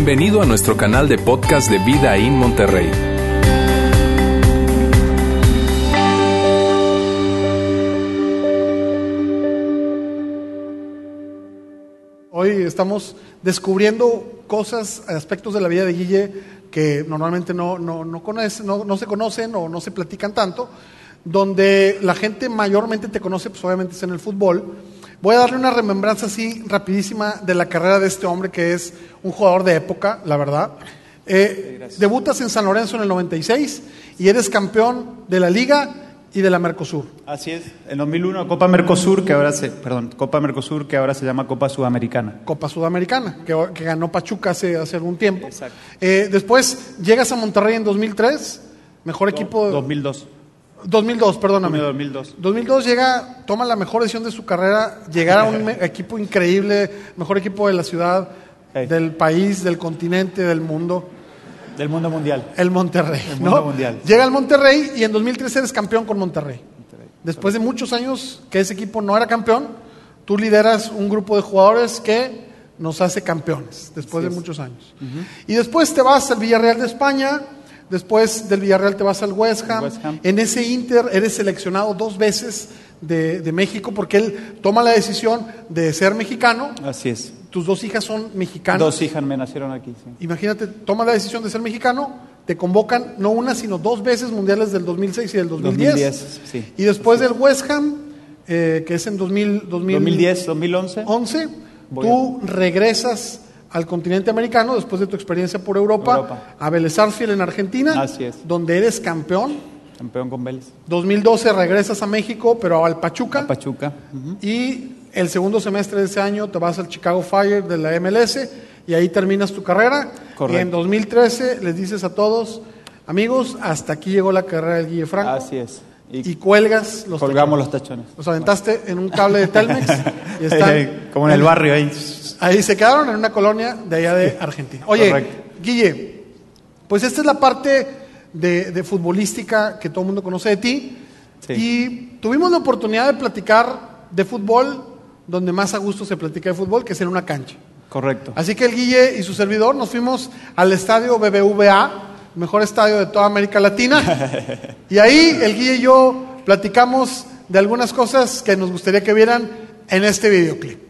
Bienvenido a nuestro canal de podcast de Vida en Monterrey. Hoy estamos descubriendo cosas, aspectos de la vida de Guille que normalmente no, no, no, se conocen o no se platican tanto, donde la gente mayormente te conoce, pues obviamente es en el fútbol. Voy a darle una remembranza así rapidísima de la carrera de este hombre que es un jugador de época, la verdad. Eh, debutas en San Lorenzo en el 96 y eres campeón de la Liga y de la Mercosur. Así es. En 2001 Copa Mercosur, que ahora se, perdón, Copa Mercosur, que ahora se llama Copa Sudamericana. Copa Sudamericana, que, que ganó Pachuca hace, hace algún tiempo. Exacto. Eh, después llegas a Monterrey en 2003, mejor equipo... 2002. 2002, perdóname. 2002. 2002 llega, toma la mejor decisión de su carrera, llegar a un equipo increíble, mejor equipo de la ciudad, Hey. del país, del continente, del mundo, Del mundo mundial. el Monterrey. El mundo ¿no? mundial. Llega al Monterrey y en 2003 eres campeón con Monterrey. Después de muchos años que ese equipo no era campeón, tú lideras un grupo de jugadores que nos hace campeones, después de muchos años. Y después te vas al Villarreal de España, después del Villarreal te vas al West Ham. West Ham. En ese Inter eres seleccionado dos veces de, de México porque él toma la decisión de ser mexicano. Así es. Tus dos hijas son mexicanas. Dos hijas me nacieron aquí, sí. Imagínate, toma la decisión de ser mexicano, te convocan no una, sino dos veces mundiales del 2006 y del 2010. 2010, sí. Y después del West Ham, eh, que es en 2000, 2000 2010, 2011. 11, Voy tú regresas al continente americano después de tu experiencia por Europa, Europa. a Vélez Sarsfield en Argentina, Así es. donde eres campeón. Campeón con Vélez. 2012 regresas a México, pero al Pachuca. A Pachuca. Y el segundo semestre de ese año te vas al Chicago Fire de la MLS y ahí terminas tu carrera. Correcto. Y en 2013 les dices a todos, amigos, hasta aquí llegó la carrera del Guille Franco. Así es. Y, Y cuelgas los colgamos tachones. los tachones. Los aventaste en un cable de Telmex y están Ahí, como en el barrio ahí. Ahí se quedaron en una colonia de allá de Argentina. Oye, Correcto. Guille, pues esta es la parte de, de futbolística que todo el mundo conoce de ti. Sí. Y tuvimos la oportunidad de platicar de fútbol donde más a gusto se platica de fútbol, que es en una cancha. Correcto. Así que el Guille y su servidor nos fuimos al estadio BBVA, mejor estadio de toda América Latina. y ahí el Guille y yo platicamos de algunas cosas que nos gustaría que vieran en este videoclip.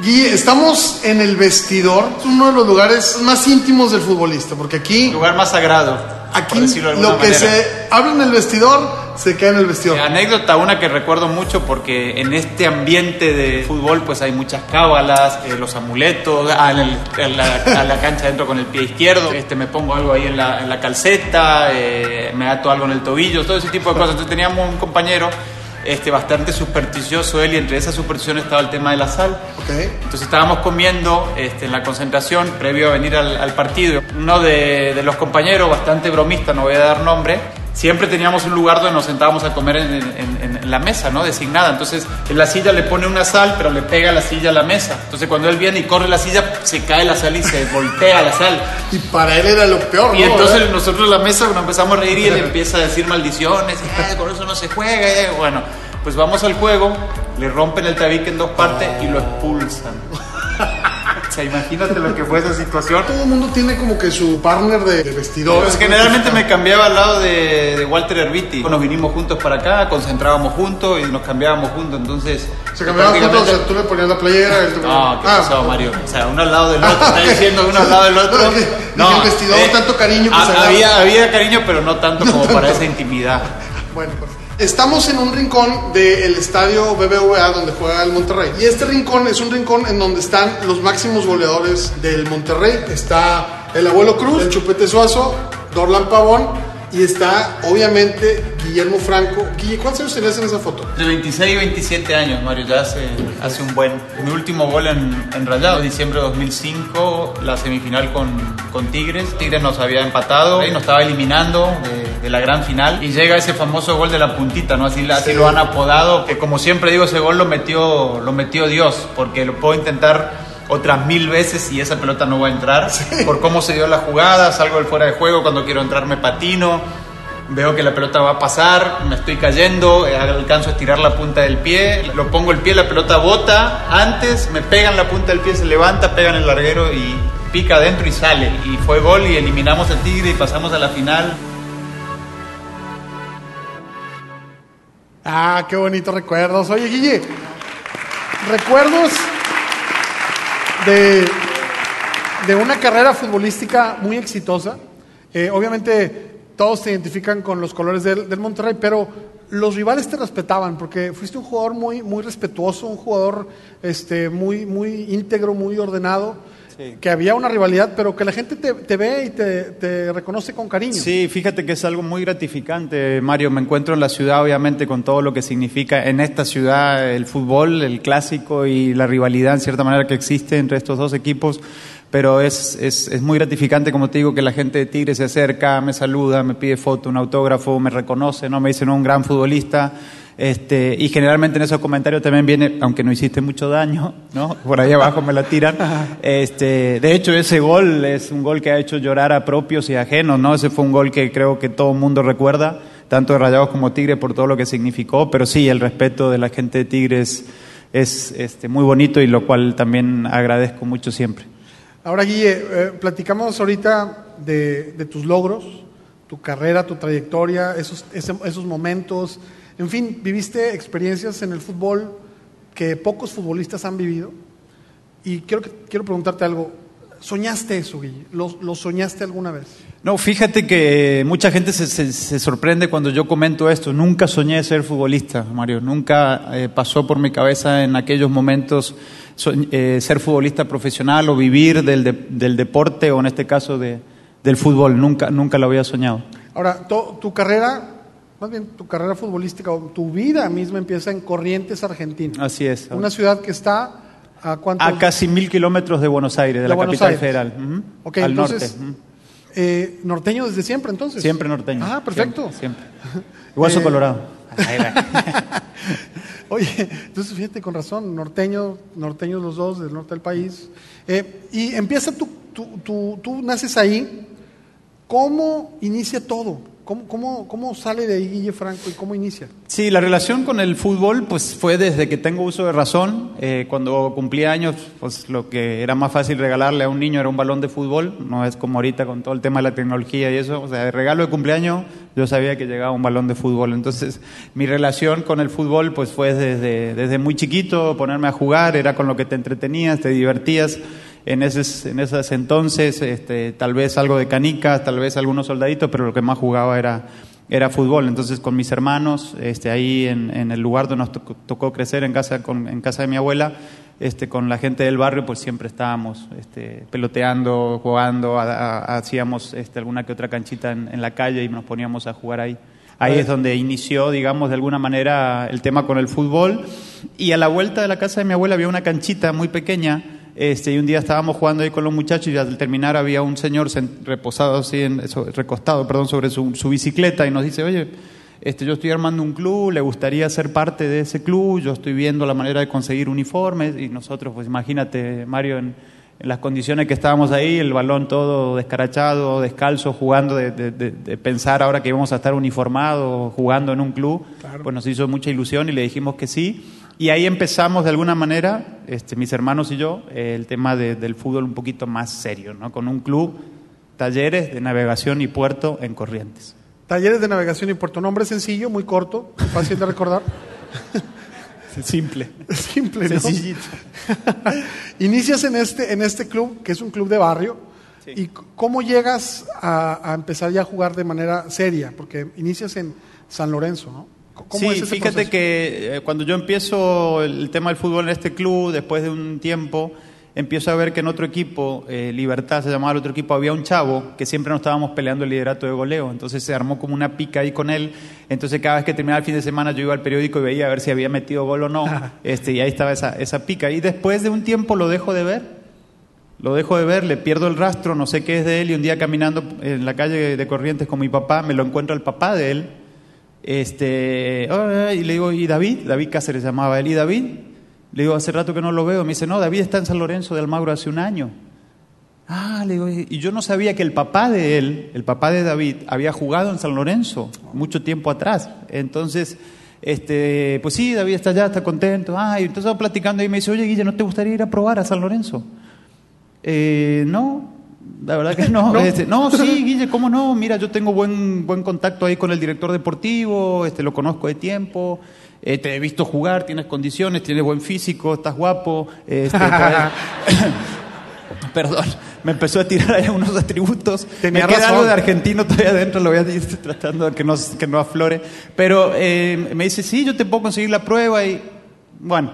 Guille, estamos en el vestidor, es uno de los lugares más íntimos del futbolista, porque aquí, Lugar más sagrado. aquí de lo que manera. se habla en el vestidor se queda en el vestidor. Eh, Anécdota, una que recuerdo mucho porque en este ambiente de fútbol pues hay muchas cábalas, eh, los amuletos, ah, en el- en la, a la cancha dentro con el pie izquierdo, este, me pongo algo ahí en la, en la calceta, eh, me ato algo en el tobillo, todo ese tipo de cosas. Entonces teníamos un compañero este, bastante supersticioso él y entre esas supersticiones estaba el tema de la sal. Ok. Entonces estábamos comiendo este, en la concentración previo a venir al, al partido. Uno de, de los compañeros, bastante bromista, no voy a dar nombre, siempre teníamos un lugar donde nos sentábamos a comer en, en- en la mesa, ¿no? Designada. Entonces en la silla le pone una sal, pero le pega la silla a la mesa. Entonces cuando él viene y corre la silla, se cae la sal y se voltea la sal. Y para él era lo peor, Y ¿no? entonces nosotros en la mesa nos empezamos a reír y él empieza a decir maldiciones, "Eh, con eso no se juega, eh". bueno, pues vamos al juego, le rompen el tabique en dos partes y lo expulsan. Sea, imagínate lo que fue esa situación. Todo el mundo tiene como que su partner de, de vestidor. Pues generalmente me cambiaba al lado de, de Walter Herbiti. Nos vinimos juntos para acá, concentrábamos juntos y nos cambiamos juntos, entonces... Se cambiaban juntos, o sea, tú le ponías la playera, él te No, ¿qué Ah, pasó, Mario? O sea, uno al lado del otro, está diciendo uno al lado del otro. No, el vestidor, tanto cariño, agarra. había, había cariño, pero no tanto como para esa intimidad. Bueno, pues, estamos en un rincón del estadio BBVA donde juega el Monterrey. Y este rincón es un rincón en donde están los máximos goleadores del Monterrey. Está el abuelo Cruz, el Chupete Suazo, Dorlan Pavón y está obviamente Guillermo Franco. Guille, ¿cuántos años tenías en esa foto? De 26 y 27 años, Mario, ya hace, un buen. Mi último gol en, en diciembre de 2005, la semifinal con, con Tigres. Tigres nos había empatado y nos estaba eliminando de, de la gran final. Y llega ese famoso gol de la puntita, ¿no? Así, así lo han apodado. Que como siempre digo, ese gol lo metió, lo metió Dios, porque lo puedo intentar otras mil veces y esa pelota no va a entrar. Por cómo se dio la jugada, salgo del fuera de juego, cuando quiero entrar me patino. veo que la pelota va a pasar, me estoy cayendo, eh, alcanzo a estirar la punta del pie, lo pongo el pie, la pelota bota, antes me pegan la punta del pie, se levanta, pegan el larguero y pica adentro y sale. Y fue gol y eliminamos al Tigre y pasamos a la final. Ah, qué bonitos recuerdos. Oye, Guille, recuerdos de, de una carrera futbolística muy exitosa. Eh, obviamente todos te identifican con los colores del, del, Monterrey, pero los rivales te respetaban porque fuiste un jugador muy, muy respetuoso, un jugador este, muy, muy íntegro, muy ordenado. Sí. Que había una rivalidad, pero que la gente te, te ve y te, te, reconoce con cariño. Sí, fíjate que es algo muy gratificante, Mario. Me encuentro en la ciudad, obviamente, con todo lo que significa en esta ciudad el fútbol, el clásico y la rivalidad, en cierta manera, que existe entre estos dos equipos pero es, es, es, muy gratificante, como te digo, que la gente de Tigre se acerca, me saluda, me pide foto, un autógrafo, me reconoce, ¿no? me dicen un gran futbolista. Este, y generalmente en esos comentarios también viene, aunque no hiciste mucho daño, ¿no? por ahí abajo me la tiran. Este, de hecho, ese gol es un gol que ha hecho llorar a propios y ajenos. ¿no? Ese fue un gol que creo que todo el mundo recuerda, tanto de Rayados como Tigre, por todo lo que significó. Pero sí, el respeto de la gente de Tigre es, es este, muy bonito y lo cual también agradezco mucho siempre. Ahora, Guille, eh, platicamos ahorita de, de, tus logros, tu carrera, tu trayectoria, esos, esos momentos. En fin, viviste experiencias en el fútbol que pocos futbolistas han vivido. Y quiero, quiero preguntarte algo. ¿Soñaste eso, Guille? ¿Lo, ¿Lo, soñaste alguna vez? No, fíjate que mucha gente se, se, se, sorprende cuando yo comento esto. Nunca soñé ser futbolista, Mario. Nunca eh, pasó por mi cabeza en aquellos momentos eh, ser futbolista profesional o vivir del, de, del, deporte o en este caso de, del fútbol. Nunca, nunca lo había soñado. Ahora, to, tu carrera, más bien tu carrera futbolística o tu vida misma empieza en Corrientes, Argentina. Así es. Una ciudad que está a cuántos? A casi mil kilómetros de Buenos Aires, de, de la Buenos capital Aires. federal. Uh -huh. okay, al entonces, norte. Uh -huh. eh, norteño desde siempre, entonces. Siempre norteño. Ah, perfecto. Siempre. siempre. Hueso eh, colorado. Oye, entonces fíjate con razón, norteño, norteños los dos, del norte del país. Eh, y empieza tú, tú, tú, tú, naces ahí. ¿Cómo inicia todo? ¿Cómo, cómo, ¿Cómo sale de ahí Guille Franco y cómo inicia? Sí, la relación con el fútbol pues fue desde que tengo uso de razón. Eh, cuando cumplí años, pues lo que era más fácil regalarle a un niño era un balón de fútbol. No es como ahorita con todo el tema de la tecnología y eso. O sea, de regalo de cumpleaños yo sabía que llegaba un balón de fútbol. Entonces, mi relación con el fútbol pues fue desde, desde muy chiquito, ponerme a jugar, era con lo que te entretenías, te divertías. En esos, en esos entonces, este, tal vez algo de canicas, tal vez algunos soldaditos, pero lo que más jugaba era, era fútbol. Entonces, con mis hermanos, este, ahí en, en el lugar donde nos tocó, tocó crecer, en casa, con, en casa de mi abuela, este, con la gente del barrio, pues siempre estábamos este, peloteando, jugando, a, a, hacíamos este, alguna que otra canchita en, en, la calle y nos poníamos a jugar ahí. Ahí es donde inició, digamos, de alguna manera el tema con el fútbol. Y a la vuelta de la casa de mi abuela había una canchita muy pequeña. Este, y un día estábamos jugando ahí con los muchachos y al terminar había un señor reposado así, en, recostado, perdón, sobre su, su bicicleta y nos dice, oye, este, yo estoy armando un club, le gustaría ser parte de ese club, yo estoy viendo la manera de conseguir uniformes y nosotros, pues imagínate, Mario, en, en las condiciones que estábamos ahí, el balón todo descarachado, descalzo, jugando, de, de, de, de, pensar ahora que íbamos a estar uniformados, jugando en un club, claro. pues nos hizo mucha ilusión y le dijimos que sí. Y ahí empezamos de alguna manera, este, mis hermanos y yo, el tema del fútbol un poquito más serio, ¿no? con un club, talleres de navegación y puerto en Corrientes. Talleres de navegación y puerto. Nombre sencillo, muy corto, fácil de recordar. Simple. Simple, ¿no? Sencillito. Inicias en este, en este club, que es un club de barrio. Sí. ¿Y cómo llegas a, a, empezar ya a jugar de manera seria? Porque inicias en San Lorenzo, ¿no? ¿Cómo sí, es fíjate proceso? que eh, cuando yo empiezo el tema del fútbol en este club, después de un tiempo, empiezo a ver que en otro equipo, eh, Libertad se llamaba el otro equipo, había un chavo que siempre nos estábamos peleando el liderato de goleo. Entonces se armó como una pica ahí con él. Entonces cada vez que terminaba el fin de semana yo iba al periódico y veía a ver si había metido gol o no. este, y ahí estaba esa, esa pica. Y después de un tiempo lo dejo de ver. Lo dejo de ver, le pierdo el rastro, no sé qué es de él. Y un día caminando en la calle de Corrientes con mi papá, me lo encuentro al papá de él. Este, y le digo, ¿y David? David Cáceres llamaba él. ¿Y David? Le digo, hace rato que no lo veo. Me dice, no, David está en San Lorenzo de Almagro hace un año. Ah, le digo, y yo no sabía que el papá de él, el papá de David, había jugado en San Lorenzo mucho tiempo atrás. Entonces, este, pues sí, David está allá, está contento. Ah, y entonces estaba platicando y me dice, oye, Guille, ¿no te gustaría ir a probar a San Lorenzo? Eh, no, la verdad que no. ¿No? Este, no, sí, Guille, ¿cómo no? Mira, yo tengo buen, buen contacto ahí con el director deportivo, este, lo conozco de tiempo, eh, te he visto jugar, tienes condiciones, tienes buen físico, estás guapo. Este, Perdón, me empezó a tirar ahí unos atributos. Tenía me queda razón. algo de argentino todavía adentro, lo voy a ir tratando de que no, que no aflore. Pero eh, me dice, sí, yo te puedo conseguir la prueba y, bueno,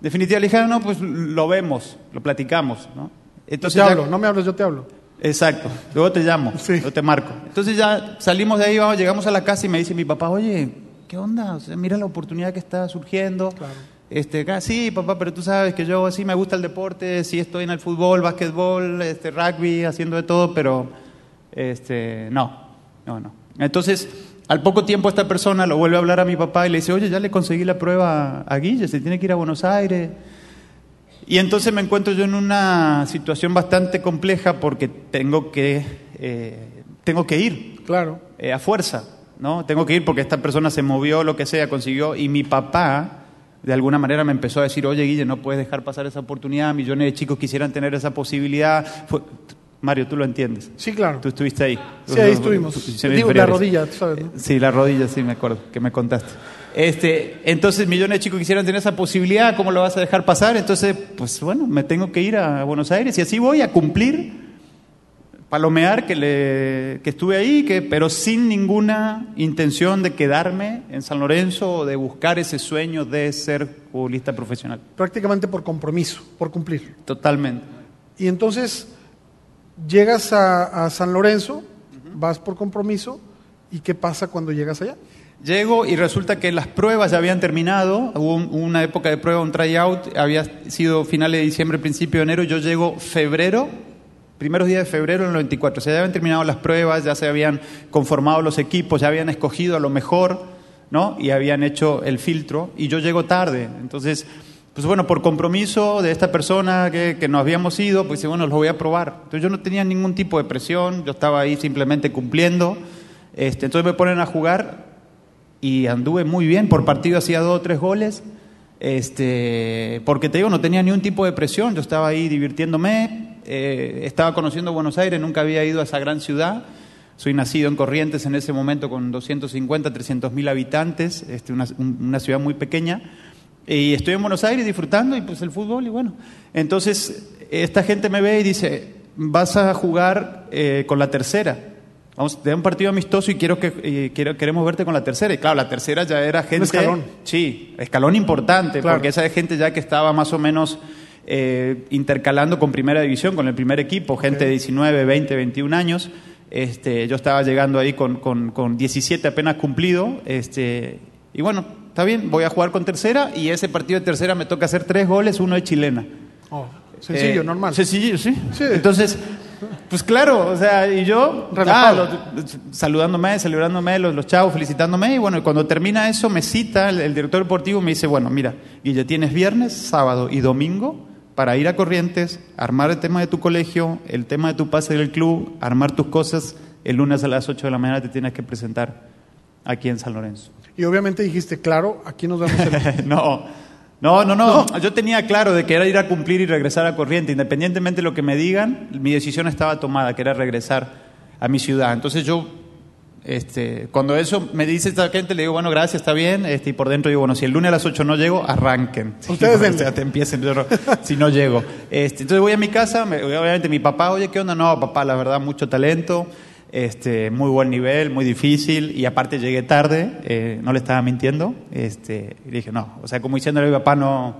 definitivamente le dije, "Ah, no, pues lo vemos, lo platicamos, ¿no? Yo Entonces te ya- hablo, no me hables, yo te hablo. Exacto, luego te llamo, Sí. luego te marco. Entonces ya salimos de ahí, vamos, llegamos a la casa y me dice mi papá, oye, ¿qué onda? O sea, mira la oportunidad que está surgiendo. Este, acá, sí, papá, pero tú sabes que yo sí me gusta el deporte, sí estoy en el fútbol, básquetbol, este, rugby, haciendo de todo, pero este, no, no, no. Entonces, al poco tiempo esta persona lo vuelve a hablar a mi papá y le dice, oye, ya le conseguí la prueba a Guille, se tiene que ir a Buenos Aires. Y entonces me encuentro yo en una situación bastante compleja porque tengo que, eh, tengo que ir Claro. eh, a fuerza, ¿no? Tengo que ir porque esta persona se movió, lo que sea, consiguió, y mi papá de alguna manera me empezó a decir, oye Guille, no puedes dejar pasar esa oportunidad, millones de chicos quisieran tener esa posibilidad. Fue- Mario, tú lo entiendes. Sí, claro. Tú estuviste ahí. Sí, ahí estuvimos. Digo, la rodilla, sabes, ¿no? Sí, la rodilla, sí, me acuerdo, que me contaste. Este, entonces, millones de chicos quisieran tener esa posibilidad, ¿cómo lo vas a dejar pasar? Entonces, pues bueno, me tengo que ir a Buenos Aires y así voy a cumplir, palomear que, le, que estuve ahí, que, pero sin ninguna intención de quedarme en San Lorenzo o de buscar ese sueño de ser futbolista profesional. Prácticamente por compromiso, por cumplir. Totalmente. Y entonces llegas a, a San Lorenzo, vas por compromiso, ¿y qué pasa cuando llegas allá? Llego y resulta que las pruebas ya habían terminado, hubo un- una época de prueba, un tryout, había sido finales de diciembre, principio de enero, yo llego febrero, primeros días de febrero del 94, o sea, ya habían terminado las pruebas, ya se habían conformado los equipos, ya habían escogido a lo mejor, ¿no? Y habían hecho el filtro, y yo llego tarde, entonces, pues bueno, por compromiso de esta persona que, que nos habíamos ido, pues bueno, los voy a probar. Entonces yo no tenía ningún tipo de presión, yo estaba ahí simplemente cumpliendo, este, entonces me ponen a jugar y anduve muy bien, por partido hacía dos o tres goles, este, porque te digo, no tenía ni un tipo de presión, yo estaba ahí divirtiéndome, eh, estaba conociendo Buenos Aires, nunca había ido a esa gran ciudad, soy nacido en Corrientes en ese momento con 250, 300 mil habitantes, este, una, un- una ciudad muy pequeña, y estoy en Buenos Aires disfrutando y pues el fútbol y bueno, entonces esta gente me ve y dice, vas a jugar eh, con la tercera. Vamos, da un partido amistoso y quiero que eh, quiero, queremos verte con la tercera. Y claro, la tercera ya era gente. escalón. Sí, escalón importante, Claro. porque esa es gente ya que estaba más o menos eh, intercalando con primera división, con el primer equipo, gente de 19, 20, 21 años. Este, yo estaba llegando ahí con, con, con 17 apenas cumplido. Este, y bueno, está bien, voy a jugar con tercera y ese partido de tercera me toca hacer tres goles, uno de chilena. Oh, sencillo, Eh, normal. Sencillo, sí. Sí. Entonces, pues claro, o sea, y yo Relajado. ah, lo- saludándome, celebrándome, los, los chavos felicitándome, y bueno, y cuando termina eso me cita el, el director deportivo y me dice, bueno, mira, Guille, tienes viernes, sábado y domingo para ir a Corrientes, armar el tema de tu colegio, el tema de tu pase del club, armar tus cosas, el lunes a las 8 de la mañana te tienes que presentar aquí en San Lorenzo. Y obviamente dijiste, claro, aquí nos vemos el... no, no, no, no, Yo tenía claro de que era ir a cumplir y regresar a Corriente. Independientemente de lo que me digan, mi decisión estaba tomada, que era regresar a mi ciudad. Entonces yo, este, cuando eso me dice esta gente, le digo, bueno, gracias, está bien. Este, y por dentro digo, bueno, si el lunes a las 8 no llego, arranquen. Ustedes o sea, te empiecen, yo si no llego. Este, entonces voy a mi casa, me- obviamente mi papá, oye, ¿qué onda? No, papá, la verdad, mucho talento. Este, muy buen nivel, muy difícil, y aparte llegué tarde, eh, no le estaba mintiendo, este, y dije, no, o sea, como diciéndole a mi papá, no,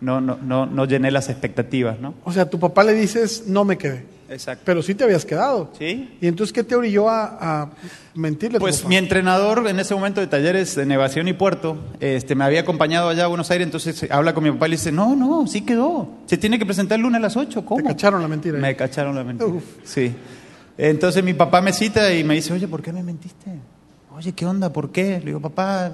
no, no, no, no llené las expectativas, ¿no? O sea, tu papá le dices, no me quedé. Exacto. Pero sí te habías quedado. ¿Sí? ¿Y entonces qué te orilló a, a mentirle Pues mi entrenador en ese momento de talleres de Nevación y Puerto, este, me había acompañado allá a Buenos Aires, entonces eh, habla con mi papá y le dice, no, no, sí quedó, se tiene que presentar el lunes a las 8, ¿cómo? Te cacharon la mentira. Me cacharon la mentira. Uf. Sí. Entonces mi papá me cita y me dice, oye, ¿por qué me mentiste? Oye, ¿qué onda? ¿Por qué? Le digo, papá,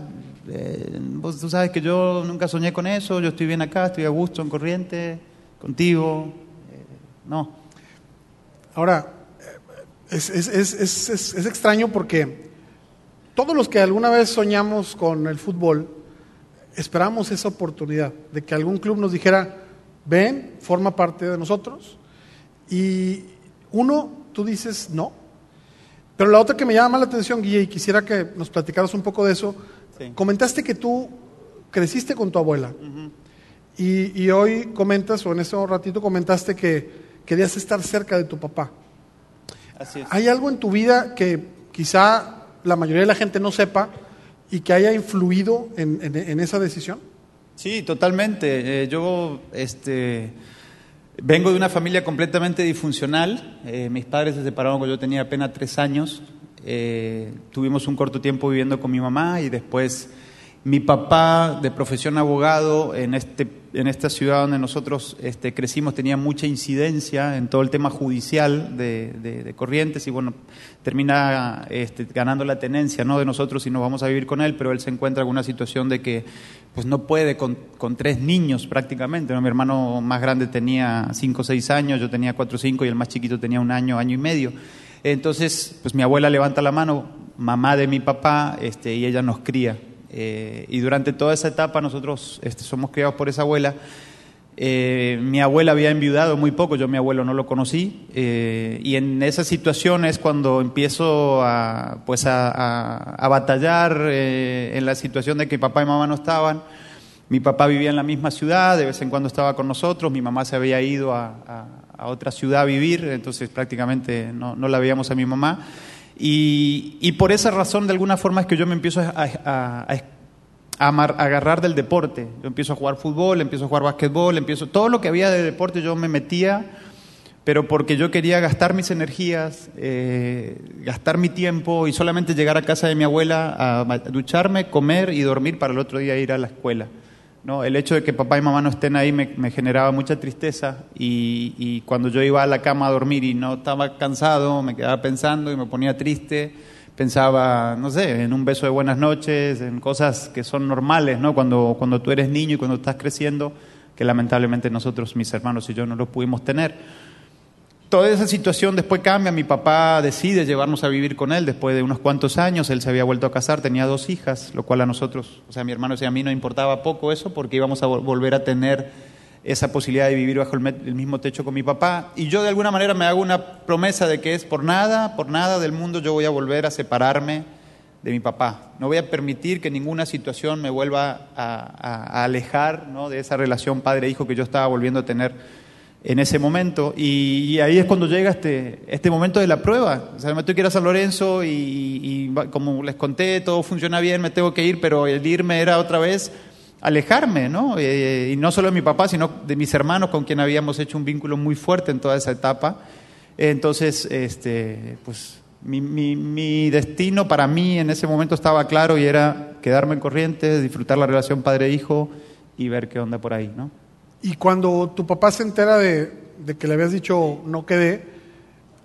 eh, vos tú sabes que yo nunca soñé con eso, yo estoy bien acá, estoy a gusto en Corriente, contigo. Eh, no. Ahora, es, es, es, es, extraño porque todos los que alguna vez soñamos con el fútbol, esperamos esa oportunidad de que algún club nos dijera, ven, forma parte de nosotros. Y uno, tú dices no. Pero la otra que me llama la atención, Guille, y quisiera que nos platicaras un poco de eso, Sí. comentaste que tú creciste con tu abuela. y, y hoy comentas, o en ese ratito comentaste que querías estar cerca de tu papá. Así es. ¿Hay algo en tu vida que quizá la mayoría de la gente no sepa y que haya influido en, en- en esa decisión? Sí, totalmente. Eh, yo este, vengo de una familia completamente disfuncional. Eh, mis padres se separaron cuando yo tenía apenas tres años. Eh, tuvimos un corto tiempo viviendo con mi mamá y después mi papá, de profesión abogado, en, este, en esta ciudad donde nosotros este, crecimos, tenía mucha incidencia en todo el tema judicial de, de- Corrientes y bueno, termina este, ganando la tenencia ¿no? de nosotros y nos vamos a vivir con él, pero él se encuentra con una situación de que pues no puede con, tres niños prácticamente. Mi hermano más grande tenía cinco o seis años, yo tenía cuatro o cinco y el más chiquito tenía un año, año y medio. Entonces, pues mi abuela levanta la mano, mamá de mi papá, este, y ella nos cría. Eh, y durante toda esa etapa nosotros este, somos criados por esa abuela. Eh, mi abuela había enviudado muy poco, yo mi abuelo no lo conocí, eh, y en esa situación es cuando empiezo a, pues a, a- batallar en la situación de que papá y mamá no estaban. Mi papá vivía en la misma ciudad, de vez en cuando estaba con nosotros, mi mamá se había ido a, a- a otra ciudad a vivir, entonces prácticamente no, no la veíamos a mi mamá. Y, y por esa razón, de alguna forma, es que yo me empiezo a, agarrar del deporte. Yo empiezo a jugar fútbol, empiezo a jugar básquetbol, empiezo todo lo que había de deporte yo me metía, pero porque yo quería gastar mis energías, eh, gastar mi tiempo y solamente llegar a casa de mi abuela a ducharme, comer y dormir para el otro día ir a la escuela. ¿No? El hecho de que papá y mamá no estén ahí me, generaba mucha tristeza y, y cuando yo iba a la cama a dormir y no estaba cansado, me quedaba pensando y me ponía triste pensaba, no sé, en un beso de buenas noches, en cosas que son normales, ¿no? Cuando, cuando tú eres niño y cuando estás creciendo, que lamentablemente nosotros, mis hermanos y yo, no lo pudimos tener. Toda esa situación después cambia, mi papá decide llevarnos a vivir con él después de unos cuantos años, él se había vuelto a casar, tenía dos hijas, lo cual a nosotros, o sea, a mi hermano y a mí no importaba poco eso porque íbamos a vol- volver a tener esa posibilidad de vivir bajo el, el mismo techo con mi papá. Y yo de alguna manera me hago una promesa de que es por nada, por nada del mundo yo voy a volver a separarme de mi papá. No voy a permitir que ninguna situación me vuelva a, a- a alejar ¿no? de esa relación padre-hijo que yo estaba volviendo a tener en ese momento. Y, y ahí es cuando llega este, este momento de la prueba. O sea, me tengo que ir a San Lorenzo y, y va- como les conté, todo funciona bien, me tengo que ir, pero el irme era otra vez alejarme, ¿no? Eh, y no solo de mi papá, sino de mis hermanos con quien habíamos hecho un vínculo muy fuerte en toda esa etapa. Entonces, este, pues mi, mi- mi destino para mí en ese momento estaba claro y era quedarme en Corrientes, disfrutar la relación padre-hijo y ver qué onda por ahí, ¿no? Y cuando tu papá se entera de, de que le habías dicho no quedé,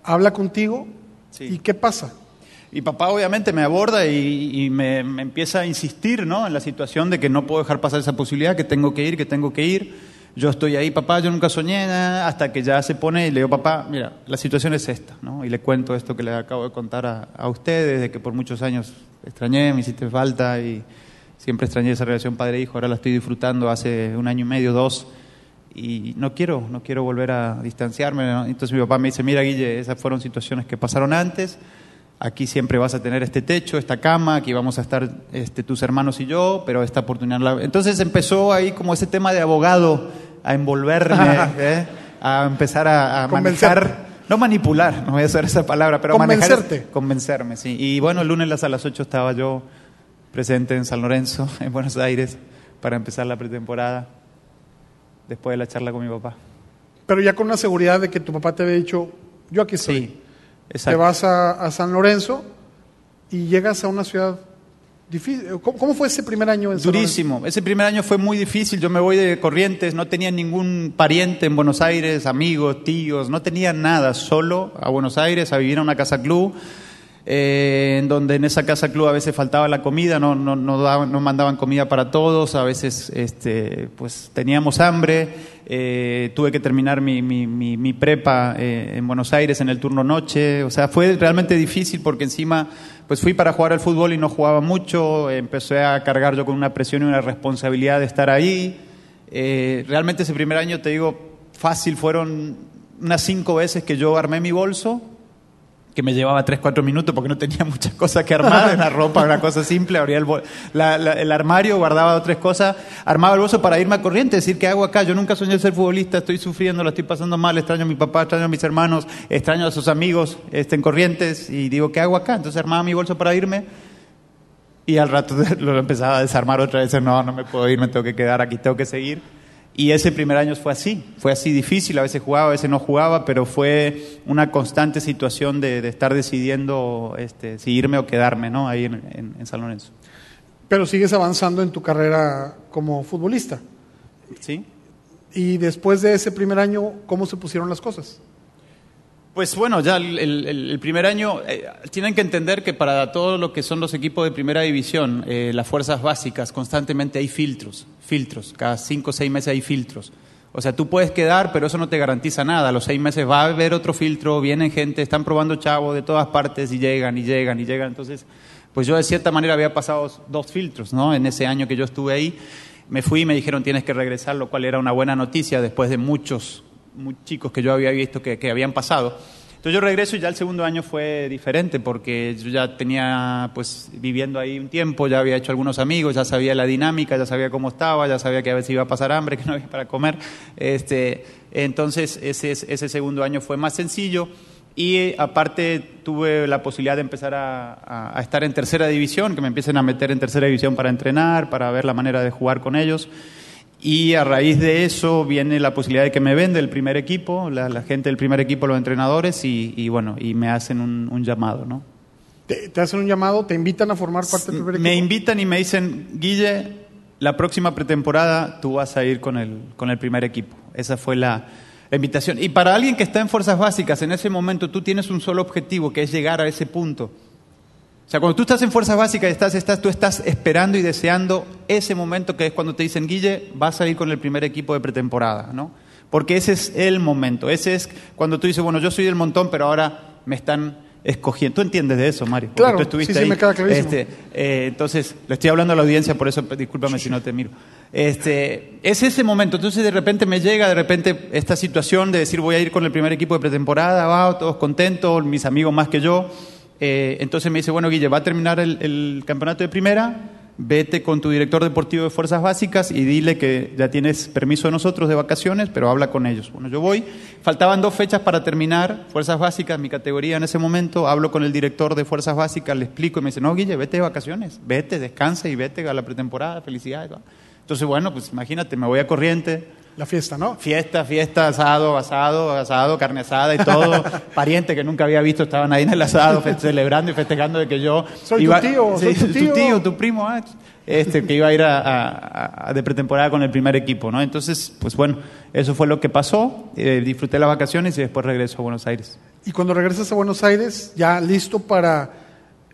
habla contigo Sí. y ¿qué pasa? Y papá obviamente me aborda y, y me, me empieza a insistir ¿no? en la situación de que no puedo dejar pasar esa posibilidad, que tengo que ir, que tengo que ir. Yo estoy ahí, papá, yo nunca soñé nada, hasta que ya se pone y le digo, papá, mira, la situación es esta, ¿no? Y le cuento esto que le acabo de contar a, a ustedes, de que por muchos años extrañé, me hiciste falta y siempre extrañé esa relación padre-hijo, ahora la estoy disfrutando hace un año y medio, dos, y no quiero, no quiero volver a distanciarme. ¿no? Entonces mi papá me dice, mira Guille, esas fueron situaciones que pasaron antes, aquí siempre vas a tener este techo, esta cama, aquí vamos a estar este, tus hermanos y yo, pero esta oportunidad... la-". Entonces empezó ahí como ese tema de abogado a envolverme, ¿eh? a empezar a, a manejar... No manipular, no voy a usar esa palabra, pero manejar... Convencerte. Convencerme, sí. Y bueno, el lunes a las 8 estaba yo presente en San Lorenzo, en Buenos Aires, para empezar la pretemporada, después de la charla con mi papá. Pero ya con la seguridad de que tu papá te había dicho, yo aquí estoy. Sí, Te exacto. vas a, a San Lorenzo y llegas a una ciudad difícil. ¿Cómo, cómo fue ese primer año en San Lorenzo? Durísimo. Ese primer año fue muy difícil. Yo me voy de Corrientes, no tenía ningún pariente en Buenos Aires, amigos, tíos, no tenía nada. Solo a Buenos Aires, a vivir a una casa club. Eh, en donde en esa casa club a veces faltaba la comida, no, no, no, daban- no mandaban comida para todos, a veces este, pues teníamos hambre, eh, tuve que terminar mi, mi, prepa eh, en Buenos Aires en el turno noche, o sea, fue realmente difícil porque encima pues fui para jugar al fútbol y no jugaba mucho, empecé a cargar yo con una presión y una responsabilidad de estar ahí. Eh, realmente ese primer año, te digo, fácil, fueron unas cinco veces que yo armé mi bolso, que me llevaba 3, 4 minutos porque no tenía muchas cosas que armar, la ropa, una cosa simple, abría el, la- la- el armario, guardaba dos, tres cosas, armaba el bolso para irme a corriente, decir, ¿qué hago acá? Yo nunca soñé ser futbolista, estoy sufriendo, la estoy pasando mal, extraño a mi papá, extraño a mis hermanos, extraño a sus amigos este, en corrientes, y digo, ¿qué hago acá? Entonces armaba mi bolso para irme, y al rato lo empezaba a desarmar otra vez, no, no me puedo ir, me tengo que quedar aquí, tengo que seguir. Y ese primer año fue así, fue así difícil, a veces jugaba, a veces no jugaba, pero fue una constante situación de, de estar decidiendo este, si irme o quedarme ¿no? ahí en, en- en San Lorenzo. Pero sigues avanzando en tu carrera como futbolista. ¿Sí? Y después de ese primer año, ¿cómo se pusieron las cosas? Pues bueno, ya el, primer año, eh, tienen que entender que para todo lo que son los equipos de primera división, eh, las fuerzas básicas, constantemente hay filtros, filtros, cada cinco o seis meses hay filtros. O sea, tú puedes quedar, pero eso no te garantiza nada. A los seis meses va a haber otro filtro, vienen gente, están probando chavos de todas partes y llegan y llegan y llegan. Entonces, pues yo de cierta manera había pasado dos filtros, ¿no? En ese año que yo estuve ahí. Me fui y me dijeron tienes que regresar, lo cual era una buena noticia después de muchos, muy chicos que yo había visto que, que habían pasado. Entonces yo regreso y ya el segundo año fue diferente porque yo ya tenía pues viviendo ahí un tiempo, ya había hecho algunos amigos, ya sabía la dinámica, ya sabía cómo estaba, ya sabía que a veces iba a pasar hambre, que no había para comer. Este, entonces ese, ese segundo año fue más sencillo y eh, aparte tuve la posibilidad de empezar a, estar en tercera división, que me empiecen a meter en tercera división para entrenar, para ver la manera de jugar con ellos. Y a raíz de eso viene la posibilidad de que me vende el primer equipo, la, la gente del primer equipo, los entrenadores, y, y bueno, y me hacen un, un llamado, ¿no? Te, te hacen un llamado, te invitan a formar parte del primer Me equipo. invitan y me dicen, Guille, la próxima pretemporada tú vas a ir con el, con el primer equipo. Esa fue la, la invitación. Y para alguien que está en fuerzas básicas, en ese momento tú tienes un solo objetivo, que es llegar a ese punto. O sea, cuando tú estás en fuerzas básicas, estás, estás, tú estás esperando y deseando ese momento que es cuando te dicen, Guille, vas a ir con el primer equipo de pretemporada, ¿no? Porque ese es el momento. Ese es cuando tú dices, bueno, yo soy del montón, pero ahora me están escogiendo. ¿Tú entiendes de eso, Mario? Porque Claro, tú estuviste sí, sí, ahí. me queda clarísimo. Este, eh, entonces, le estoy hablando a la audiencia, por eso discúlpame si no te miro. Este, es ese momento, entonces de repente me llega de repente esta situación de decir voy a ir con el primer equipo de pretemporada, va, todos contentos, mis amigos más que yo. Eh, entonces me dice, bueno Guille, va a terminar el, el campeonato de primera, vete con tu director deportivo de Fuerzas Básicas y dile que ya tienes permiso de nosotros de vacaciones, pero habla con ellos. Bueno, yo voy, faltaban dos fechas para terminar Fuerzas Básicas, mi categoría en ese momento, hablo con el director de Fuerzas Básicas, le explico y me dice, no Guille, vete de vacaciones, vete, descansa y vete a la pretemporada, felicidades. va". Entonces, bueno, pues imagínate, me voy a corriente, La fiesta, ¿no? Fiesta, fiesta, asado, asado, asado, carne asada y todo. Pariente que nunca había visto estaban ahí en el asado celebrando y festejando de que yo Soy tu tío, soy tu tío. tu tío, tu primo, ah, este, que iba a ir a, a- a- de pretemporada con el primer equipo, ¿no? Entonces, pues bueno, eso fue lo que pasó. Eh, disfruté las vacaciones y después regreso a Buenos Aires. Y cuando regresas a Buenos Aires, ya listo para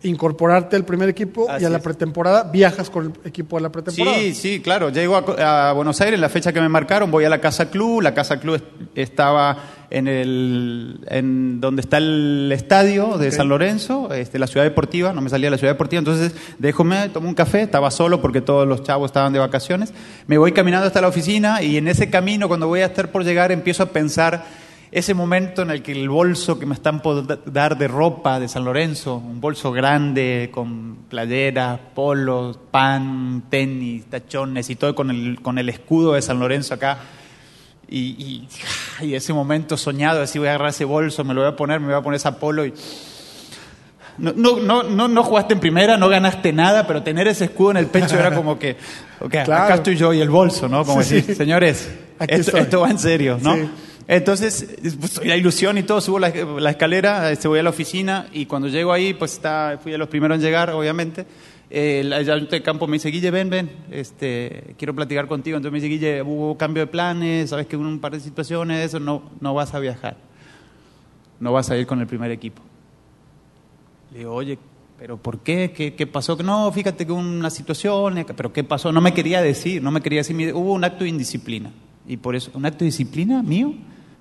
incorporarte al primer equipo Así y a la pretemporada, viajas con el equipo de la pretemporada. Sí, sí, claro. Llego a, a Buenos Aires, la fecha que me marcaron, voy a la Casa Club. La Casa Club est- estaba en el en donde está el estadio de. San Lorenzo, este, la ciudad deportiva, no me salía de la ciudad deportiva, entonces déjome, tomo un café, estaba solo porque todos los chavos estaban de vacaciones. Me voy caminando hasta la oficina y en ese camino, cuando voy a estar por llegar, empiezo a pensar ese momento en el que el bolso que me están por da- dar de ropa de San Lorenzo, un bolso grande con playeras, polos, pan, tenis, tachones y todo con el, con el escudo de San Lorenzo acá. Y, y, y ese momento soñado, así voy a agarrar ese bolso, me lo voy a poner, me voy a poner ese polo y... No, no, no, no, no jugaste en primera, no ganaste nada, pero tener ese escudo en el pecho era como que, ok, Claro. acá estoy yo y el bolso, ¿no? Como Sí, decir, sí. señores, esto, esto va en serio, ¿no? Sí. Entonces, pues, la ilusión y todo, subo la, la escalera, este, voy a la oficina y cuando llego ahí, pues está, fui de los primeros en llegar, obviamente. Eh, el ayudante de campo me dice, Guille, ven, ven, este, quiero platicar contigo. Entonces me dice, Guille, hubo cambio de planes, sabes que hubo un par de situaciones, eso, no, no vas a viajar. No vas a ir con el primer equipo. Le digo, oye, ¿pero por qué? ¿Qué, qué pasó? No, fíjate que una situación, ¿pero qué pasó? No me quería decir, no me quería decir. Hubo un acto de indisciplina. Y por eso, ¿un acto de disciplina mío?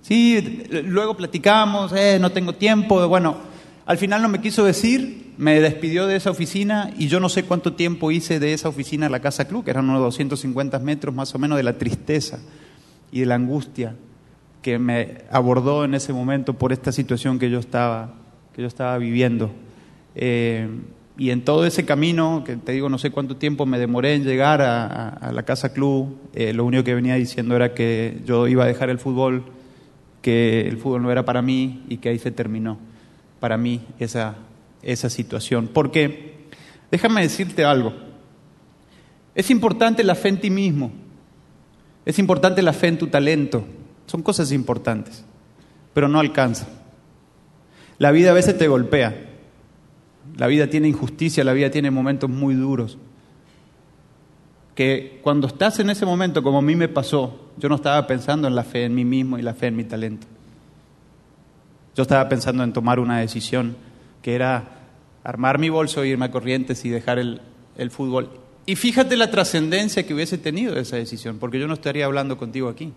Sí, luego platicamos, eh, no tengo tiempo. Bueno, al final no me quiso decir, me despidió de esa oficina y yo no sé cuánto tiempo hice de esa oficina a la Casa Club, que eran unos 250 metros más o menos de la tristeza y de la angustia que me abordó en ese momento por esta situación que yo estaba, que yo estaba viviendo. Eh, y en todo ese camino, que te digo no sé cuánto tiempo me demoré en llegar a, la Casa Club, eh, lo único que venía diciendo era que yo iba a dejar el fútbol, que el fútbol no era para mí y que ahí se terminó para mí esa, esa situación. Porque, déjame decirte algo, es importante la fe en ti mismo, es importante la fe en tu talento, son cosas importantes, pero no alcanza. La vida a veces te golpea, la vida tiene injusticia, la vida tiene momentos muy duros. Que cuando estás en ese momento, como a mí me pasó, yo no estaba pensando en la fe en mí mismo y la fe en mi talento. Yo estaba pensando en tomar una decisión que era armar mi bolso, irme a Corrientes y dejar el, fútbol. Y fíjate la trascendencia que hubiese tenido esa decisión, porque yo no estaría hablando contigo aquí.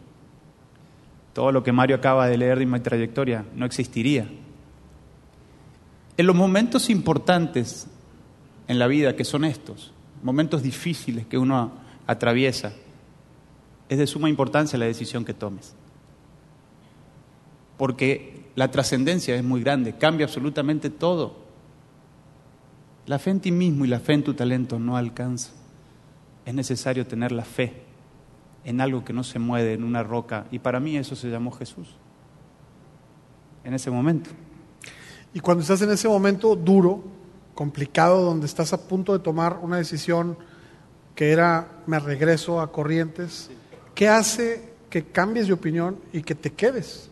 Todo lo que Mario acaba de leer de mi trayectoria no existiría. En los momentos importantes en la vida, que son estos, momentos difíciles que uno atraviesa, es de suma importancia la decisión que tomes. Porque la trascendencia es muy grande, cambia absolutamente todo. La fe en ti mismo y la fe en tu talento no alcanza. Es necesario tener la fe en algo que no se mueve, en una roca. Y para mí eso se llamó Jesús. En ese momento. Y cuando estás en ese momento duro, complicado, donde estás a punto de tomar una decisión que era me regreso a Corrientes, ¿qué hace que cambies de opinión y que te quedes?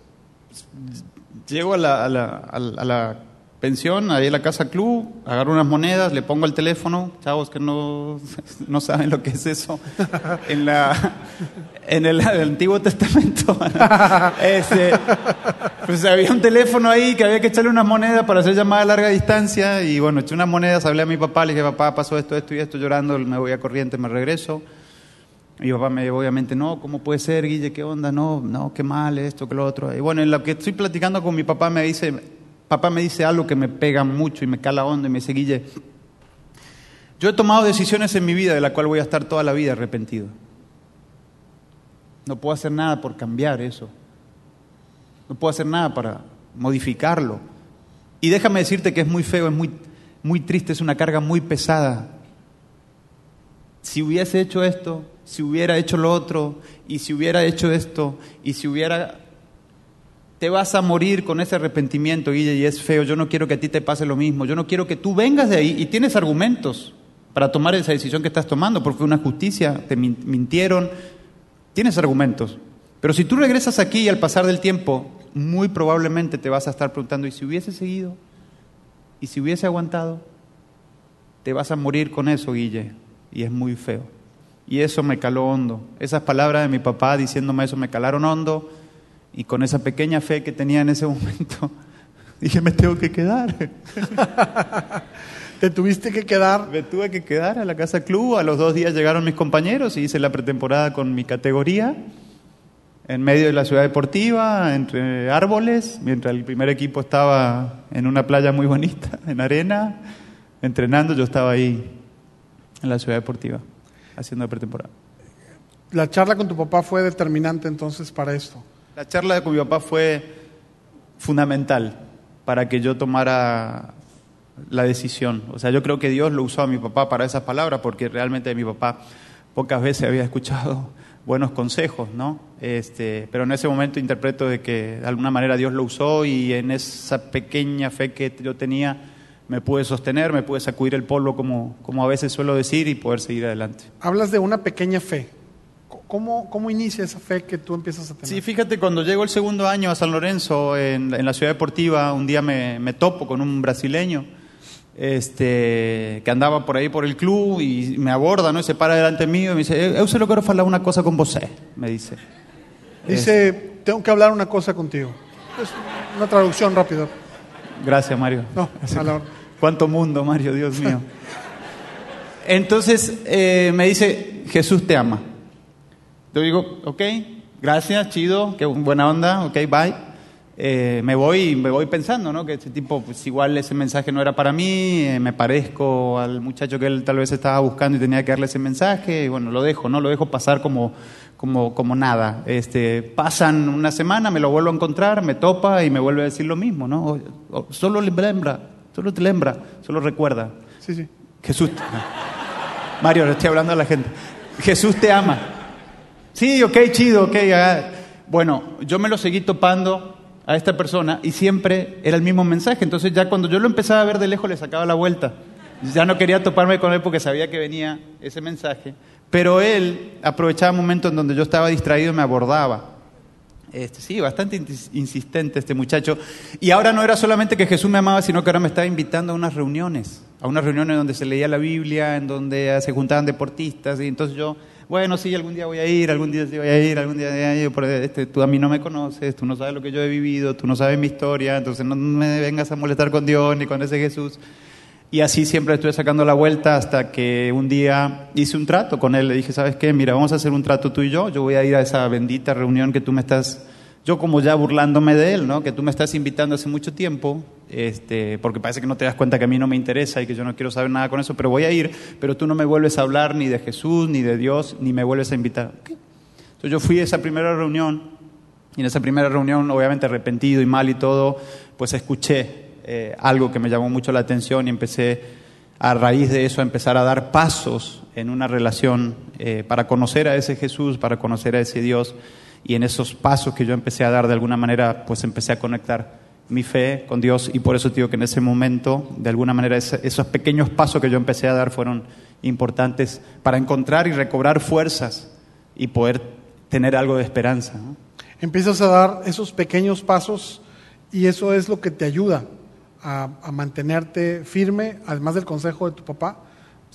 Llego a la, a la, a la pensión, ahí en la casa club, agarro unas monedas, le pongo el teléfono, chavos que no, no saben lo que es eso, en, la, en el, Antiguo Testamento. Este, pues había un teléfono ahí que había que echarle unas monedas para hacer llamada a larga distancia y bueno, eché unas monedas, hablé a mi papá, le dije, papá, pasó esto, esto y esto, llorando, me voy a corriente, me regreso. Mi papá me dijo, obviamente, no, ¿cómo puede ser, Guille? ¿Qué onda? No, no, qué mal esto, qué lo otro. Y bueno, en lo que estoy platicando con mi papá me dice, papá me dice algo que me pega mucho y me cala onda y me dice, Guille, yo he tomado decisiones en mi vida de la cual voy a estar toda la vida arrepentido. No puedo hacer nada por cambiar eso. No puedo hacer nada para modificarlo. Y déjame decirte que es muy feo, es muy, muy triste, es una carga muy pesada. Si hubiese hecho esto, si hubiera hecho lo otro, y si hubiera hecho esto, y si hubiera... Te vas a morir con ese arrepentimiento, Guille, y es feo. Yo no quiero que a ti te pase lo mismo. Yo no quiero que tú vengas de ahí y tienes argumentos para tomar esa decisión que estás tomando, porque una justicia, te mintieron, tienes argumentos. Pero si tú regresas aquí y al pasar del tiempo, muy probablemente te vas a estar preguntando, ¿y si hubiese seguido? ¿Y si hubiese aguantado? Te vas a morir con eso, Guille, y es muy feo. Y eso me caló hondo. Esas palabras de mi papá diciéndome eso me calaron hondo. Y con esa pequeña fe que tenía en ese momento, dije, me tengo que quedar. ¿Te tuviste que quedar? Me tuve que quedar a la casa club. A los dos días llegaron mis compañeros y hice la pretemporada con mi categoría. En medio de la ciudad deportiva, entre árboles, mientras el primer equipo estaba en una playa muy bonita, en arena, entrenando, yo estaba ahí en la ciudad deportiva haciendo pretemporada. La charla con tu papá fue determinante entonces para esto. La charla con mi papá fue fundamental para que yo tomara la decisión. O sea, yo creo que Dios lo usó a mi papá para esas palabras porque realmente mi papá pocas veces había escuchado buenos consejos, ¿no? Este, pero en ese momento interpreto de que de alguna manera Dios lo usó y en esa pequeña fe que yo tenía me pude sostener, me pude sacudir el polvo, como, como a veces suelo decir, y poder seguir adelante. Hablas de una pequeña fe. ¿Cómo, ¿Cómo inicia esa fe que tú empiezas a tener? Sí, fíjate, cuando llego el segundo año a San Lorenzo, en, en la ciudad deportiva, un día me, me, topo con un brasileño este, que andaba por ahí por el club y me aborda, ¿no? Y se para delante mío y me dice, yo solo quiero hablar una cosa con vos, me dice. Dice, tengo que hablar una cosa contigo. Es una traducción rápida. Gracias, Mario. No, Cuánto mundo, Mario, Dios mío. Entonces eh, me dice, Jesús te ama. Yo digo, ok, gracias, chido, qué buena onda, ok, bye. Eh, me voy me voy pensando, ¿no? Que ese tipo, pues igual ese mensaje no era para mí, eh, me parezco al muchacho que él tal vez estaba buscando y tenía que darle ese mensaje, y bueno, lo dejo, ¿no? Lo dejo pasar como, como, como nada. Este, pasan una semana, me lo vuelvo a encontrar, me topa y me vuelve a decir lo mismo, ¿no? O- o- solo le lembra, solo te lembra, solo recuerda. Sí, sí. Jesús. Mario, le estoy hablando a la gente. Jesús te ama. Sí, ok, chido, ok. Bueno, yo me lo seguí topando a esta persona y siempre era el mismo mensaje. Entonces ya cuando yo lo empezaba a ver de lejos le sacaba la vuelta. Ya no quería toparme con él porque sabía que venía ese mensaje. Pero él aprovechaba momentos en donde yo estaba distraído y me abordaba. Este, sí, bastante insistente este muchacho. Y ahora no era solamente que Jesús me amaba, sino que ahora me estaba invitando a unas reuniones, a unas reuniones donde se leía la Biblia, en donde se juntaban deportistas. Y entonces yo, bueno, sí, algún día voy a ir, algún día sí voy a ir, algún día voy a ir, pero este, tú a mí no me conoces, tú no sabes lo que yo he vivido, tú no sabes mi historia, entonces no me vengas a molestar con Dios ni con ese Jesús. Y así siempre estuve sacando la vuelta hasta que un día hice un trato con él. Le dije, ¿sabes qué? Mira, vamos a hacer un trato tú y yo. Yo voy a ir a esa bendita reunión que tú me estás, yo como ya burlándome de él, ¿no? Que tú me estás invitando hace mucho tiempo, este, porque parece que no te das cuenta que a mí no me interesa y que yo no quiero saber nada con eso, pero voy a ir, pero tú no me vuelves a hablar ni de Jesús, ni de Dios, ni me vuelves a invitar. Ok. Entonces yo fui a esa primera reunión y en esa primera reunión, obviamente arrepentido y mal y todo, pues escuché eh, algo que me llamó mucho la atención y empecé a raíz de eso a empezar a dar pasos en una relación eh, para conocer a ese Jesús, para conocer a ese Dios. Y en esos pasos que yo empecé a dar, de alguna manera, pues empecé a conectar mi fe con Dios y por eso digo que en ese momento, de alguna manera, esos pequeños pasos que yo empecé a dar fueron importantes para encontrar y recobrar fuerzas y poder tener algo de esperanza. ¿no? Empiezas a dar esos pequeños pasos y eso es lo que te ayuda a, a mantenerte firme, además del consejo de tu papá,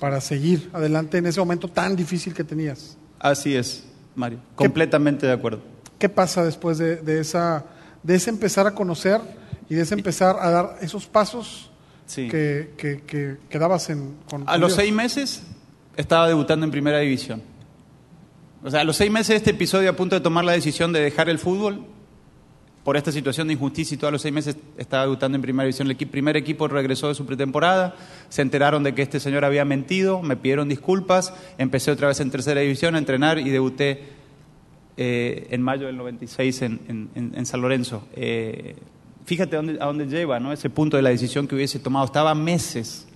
para seguir adelante en ese momento tan difícil que tenías. Así es, Mario. Completamente de acuerdo. ¿Qué pasa después de, de esa, de ese empezar a conocer y de ese empezar a dar esos pasos Sí. que, que, que- que dabas en, con, A los Dios? seis meses estaba debutando en primera división. O sea, a los seis meses de este episodio a punto de tomar la decisión de dejar el fútbol por esta situación de injusticia y todos los seis meses estaba debutando en primera división. El primer equipo regresó de su pretemporada, se enteraron de que este señor había mentido, me pidieron disculpas, empecé otra vez en tercera división a entrenar y debuté eh, en mayo del 96 en, San Lorenzo. Eh, fíjate a dónde, lleva ese punto de la decisión que hubiese tomado. Estaba a meses,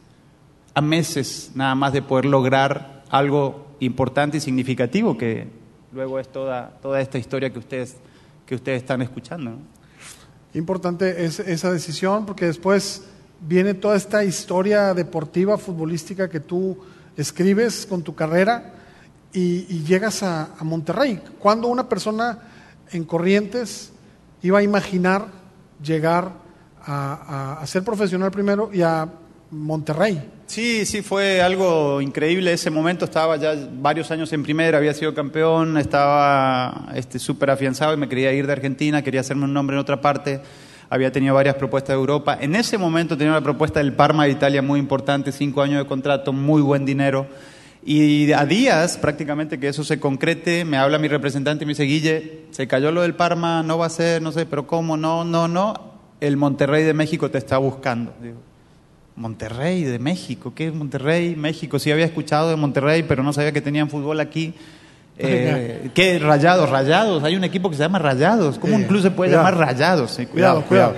a meses nada más de poder lograr algo importante y significativo que luego es toda esta historia que ustedes, que ustedes están escuchando. Importante es esa decisión porque después viene toda esta historia deportiva, futbolística que tú escribes con tu carrera y, llegas a, Monterrey. ¿Cuándo una persona en Corrientes iba a imaginar llegar a ser profesional primero y a Monterrey? Sí, sí, fue algo increíble ese momento. Estaba ya varios años en primera, había sido campeón, estaba este, súper afianzado y me quería ir de Argentina, quería hacerme un nombre en otra parte. Había tenido varias propuestas de Europa. En ese momento tenía una propuesta del Parma de Italia muy importante, cinco años de contrato, muy buen dinero. Y a días prácticamente que eso se concrete, me habla mi representante y me dice, Guille, se cayó lo del Parma, no va a ser, no sé, pero ¿cómo? No, no, no. El Monterrey de México te está buscando. Digo, Monterrey de México, ¿qué es Monterrey? México, sí había escuchado de Monterrey, pero no sabía que tenían fútbol aquí. Eh, ¿Qué? Rayados, Rayados. Hay un equipo que se llama Rayados. ¿Cómo Sí, incluso se puede cuidado. llamar Rayados? Cuidado, Cuidado, cuidado.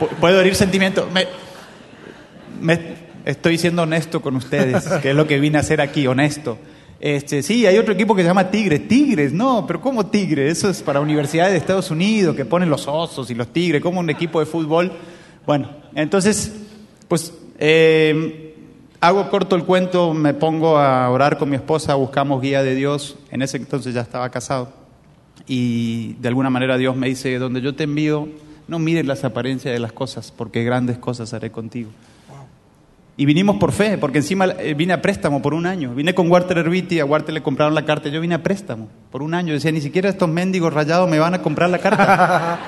Pu- Puedo herir sentimientos. Me, me- estoy siendo honesto con ustedes, que es lo que vine a hacer aquí, honesto. Este, sí, hay otro equipo que se llama Tigres. Tigres, no, pero ¿cómo Tigres? Eso es para universidades de Estados Unidos que ponen los osos y los tigres, como un equipo de fútbol. Bueno, entonces, pues eh, hago corto el cuento, me pongo a orar con mi esposa, buscamos guía de Dios. En ese entonces ya estaba casado. Y de alguna manera Dios me dice, donde yo te envío, no mires las apariencias de las cosas, porque grandes cosas haré contigo. Y vinimos por fe, porque encima eh, vine a préstamo por un año. Vine con Walter Herbiti, a Walter le compraron la carta, yo vine a préstamo por un año. Decía, ni siquiera estos mendigos rayados me van a comprar la carta.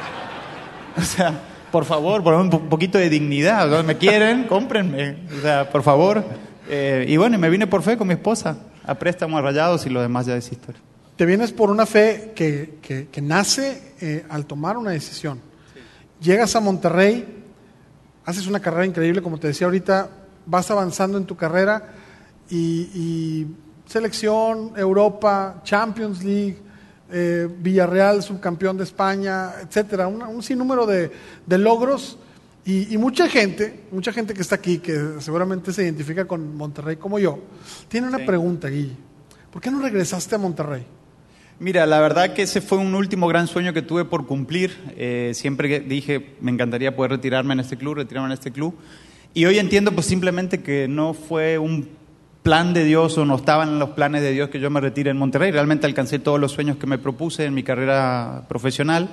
o sea, por favor, por un poquito de dignidad. ¿Me quieren? Cómprenme. O sea, por favor. Eh, y bueno, me vine por fe con mi esposa a préstamo a rayados y lo demás ya es historia. Te vienes por una fe que, que, nace eh, al tomar una decisión. Llegas a Monterrey, haces una carrera increíble, como te decía ahorita, vas avanzando en tu carrera y, selección, Europa, Champions League, eh, Villarreal, subcampeón de España, etcétera, un, sinnúmero de, de logros. Y, mucha gente, mucha gente que está aquí, que seguramente se identifica con Monterrey como yo, tiene una pregunta, Guille. ¿Por qué no regresaste a Monterrey? Mira, la verdad que ese fue un último gran sueño que tuve por cumplir. Eh, siempre dije, me encantaría poder retirarme en este club, retirarme en este club. Y hoy entiendo pues simplemente que no fue un plan de Dios o no estaban los planes de Dios que yo me retire en Monterrey. Realmente alcancé todos los sueños que me propuse en mi carrera profesional.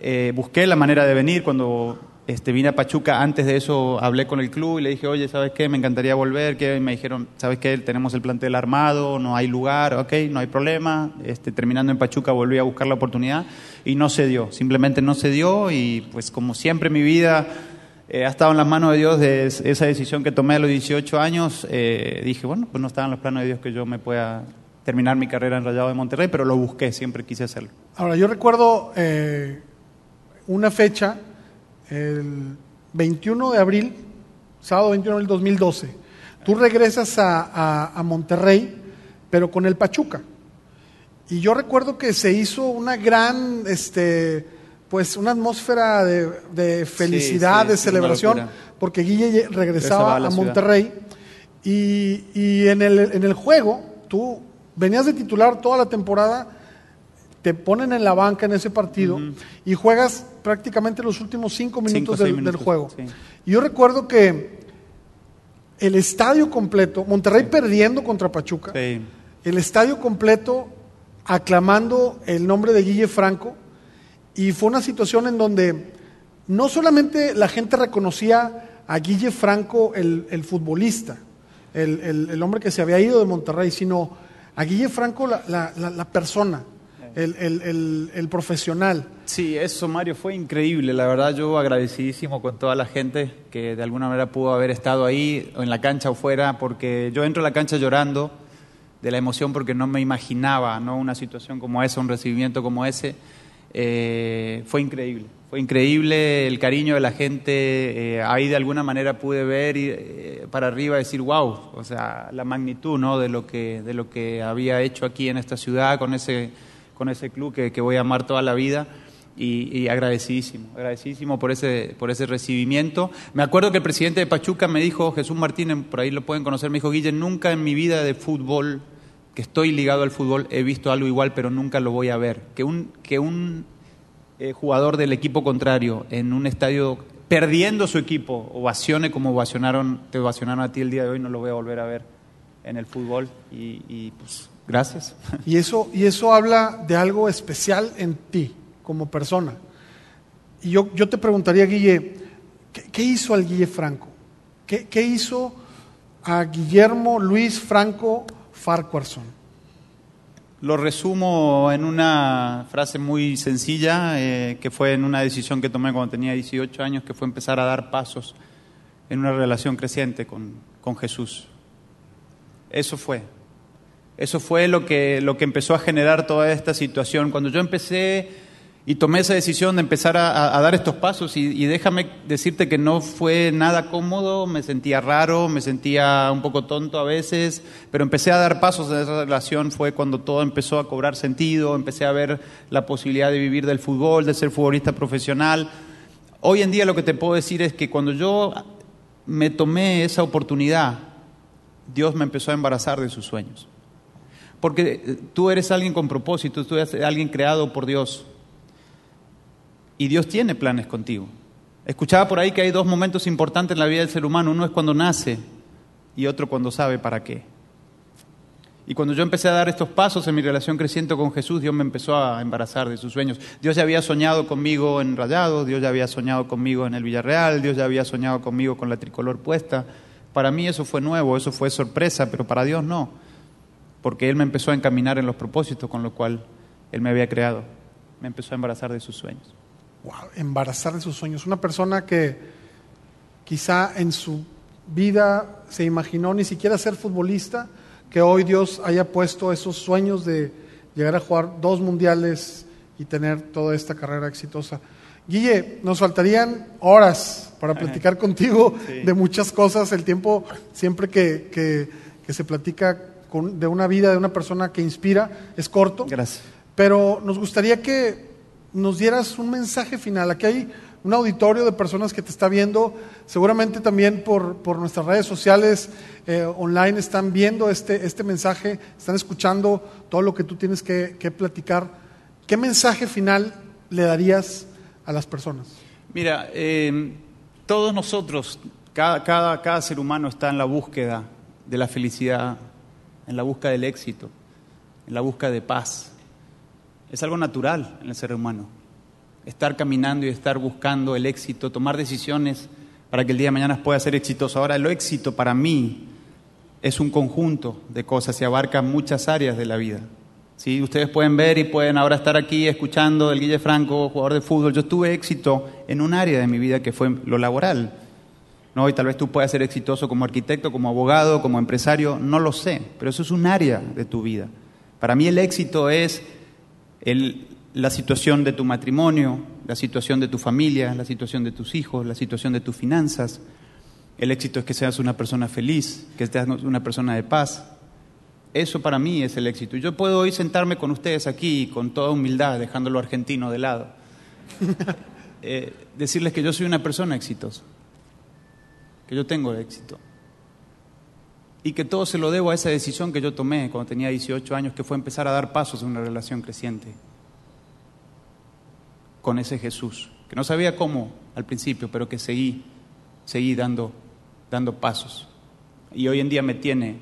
Eh, busqué la manera de venir cuando este, vine a Pachuca, antes de eso hablé con el club y le dije, oye, ¿sabes qué? Me encantaría volver. Y me dijeron, ¿sabes qué? Tenemos el plantel armado, no hay lugar, ok, no hay problema. Este, terminando en Pachuca volví a buscar la oportunidad y no se dio, simplemente no se dio y pues como siempre mi vida eh, ha estado en las manos de Dios de esa decisión que tomé a los 18 años, eh, dije, bueno, pues no estaba en los planos de Dios que yo me pueda terminar mi carrera en Rayado de Monterrey, pero lo busqué, siempre quise hacerlo. Ahora, yo recuerdo eh, una fecha el 21 de abril, sábado 21 del 2012, tú regresas a, Monterrey, pero con el Pachuca. Y yo recuerdo que se hizo una gran, este, pues una atmósfera de, felicidad, de celebración, porque Guille regresaba a, Monterrey. Y, y en, el, en el juego, tú venías de titular toda la temporada te ponen en la banca en ese partido y juegas prácticamente los últimos cinco minutos, del, juego. Y yo recuerdo que el estadio completo, Monterrey perdiendo contra Pachuca, el estadio completo aclamando el nombre de Guille Franco, y fue una situación en donde no solamente la gente reconocía a Guille Franco, el, futbolista, el, hombre que se había ido de Monterrey, sino a Guille Franco, la persona el, profesional. Sí, eso Mario fue increíble, la verdad yo agradecidísimo con toda la gente que de alguna manera pudo haber estado ahí, en la cancha o fuera, porque yo entro a la cancha llorando de la emoción porque no me imaginaba ¿no? una situación como esa, un recibimiento como ese. Eh, fue increíble, fue increíble el cariño de la gente, eh, ahí de alguna manera pude ver y, eh, para arriba decir, wow, o sea, la magnitud ¿no? de, lo que, de lo que había hecho aquí en esta ciudad con ese con ese club que, voy a amar toda la vida. Y, agradecidísimo, agradecidísimo por ese, por ese recibimiento. Me acuerdo que el presidente de Pachuca me dijo, Jesús Martínez, por ahí lo pueden conocer, me dijo, Guille, nunca en mi vida de fútbol, que estoy ligado al fútbol, he visto algo igual, pero nunca lo voy a ver. Que un, que un eh, jugador del equipo contrario en un estadio perdiendo su equipo ovacione como ovacionaron, te ovacionaron a ti el día de hoy, no lo voy a volver a ver en el fútbol. Y, pues Gracias. Y eso, y eso habla de algo especial en ti como persona. Y yo, yo te preguntaría, Guille, ¿qué, hizo al Guille Franco? ¿Qué, ¿Qué, hizo a Guillermo Luis Franco Farquharson? Lo resumo en una frase muy sencilla, eh, que fue en una decisión que tomé cuando tenía 18 años, que fue empezar a dar pasos en una relación creciente con, con Jesús. Eso fue, eso fue lo que, lo que empezó a generar toda esta situación. Cuando yo empecé y tomé esa decisión de empezar a, dar estos pasos, y, déjame decirte que no fue nada cómodo, me sentía raro, me sentía un poco tonto a veces, pero empecé a dar pasos en esa relación, fue cuando todo empezó a cobrar sentido, empecé a ver la posibilidad de vivir del fútbol, de ser futbolista profesional. Hoy en día lo que te puedo decir es que cuando yo me tomé esa oportunidad, Dios me empezó a embarazar de sus sueños. Porque eh, tú eres alguien con propósito, tú eres alguien creado por Dios. Y Dios tiene planes contigo. Escuchaba por ahí que hay dos momentos importantes en la vida del ser humano. Uno es cuando nace y otro cuando sabe para qué. Y cuando yo empecé a dar estos pasos en mi relación creciente con Jesús, Dios me empezó a embarazar de sus sueños. Dios ya había soñado conmigo en Rayado, Dios ya había soñado conmigo en el Villarreal, Dios ya había soñado conmigo con la tricolor puesta. Para mí eso fue nuevo, eso fue sorpresa, pero para Dios no porque Él me empezó a encaminar en los propósitos con lo cual Él me había creado. Me empezó a embarazar de sus sueños. Wow, embarazar de sus sueños. Una persona que quizá en su vida se imaginó ni siquiera ser futbolista, que hoy Dios haya puesto esos sueños de llegar a jugar dos mundiales y tener toda esta carrera exitosa. Guille, nos faltarían horas para platicar contigo de muchas cosas. El tiempo, siempre que, que, que se platica con, de una vida de una persona que inspira, es corto. Gracias. Pero nos gustaría que nos dieras un mensaje final. Aquí hay un auditorio de personas que te está viendo, seguramente también por, por nuestras redes sociales eh, online están viendo este, este mensaje, están escuchando todo lo que tú tienes que, que platicar. ¿Qué mensaje final le darías a las personas? Mira, eh, todos nosotros, cada, cada, cada ser humano está en la búsqueda de la felicidad, en la búsqueda del éxito, en la búsqueda de paz. Es algo natural en el ser humano. Estar caminando y estar buscando el éxito, tomar decisiones para que el día de mañana pueda ser exitoso. Ahora, el éxito para mí es un conjunto de cosas y abarca muchas áreas de la vida. ¿Sí? Ustedes pueden ver y pueden ahora estar aquí escuchando del Guille Franco, jugador de fútbol. Yo tuve éxito en un área de mi vida que fue lo laboral. ¿no? Y tal vez tú puedas ser exitoso como arquitecto, como abogado, como empresario, no lo sé, pero eso es un área de tu vida. Para mí el éxito es el, la situación de tu matrimonio, la situación de tu familia, la situación de tus hijos, la situación de tus finanzas. El éxito es que seas una persona feliz, que seas una persona de paz. Eso para mí es el éxito. Y yo puedo hoy sentarme con ustedes aquí con toda humildad, dejando lo argentino de lado, eh, decirles que yo soy una persona exitosa, que yo tengo éxito. Y que todo se lo debo a esa decisión que yo tomé cuando tenía 18 años, que fue empezar a dar pasos en una relación creciente con ese Jesús, que no sabía cómo al principio, pero que seguí, seguí dando, dando pasos. Y hoy en día me tiene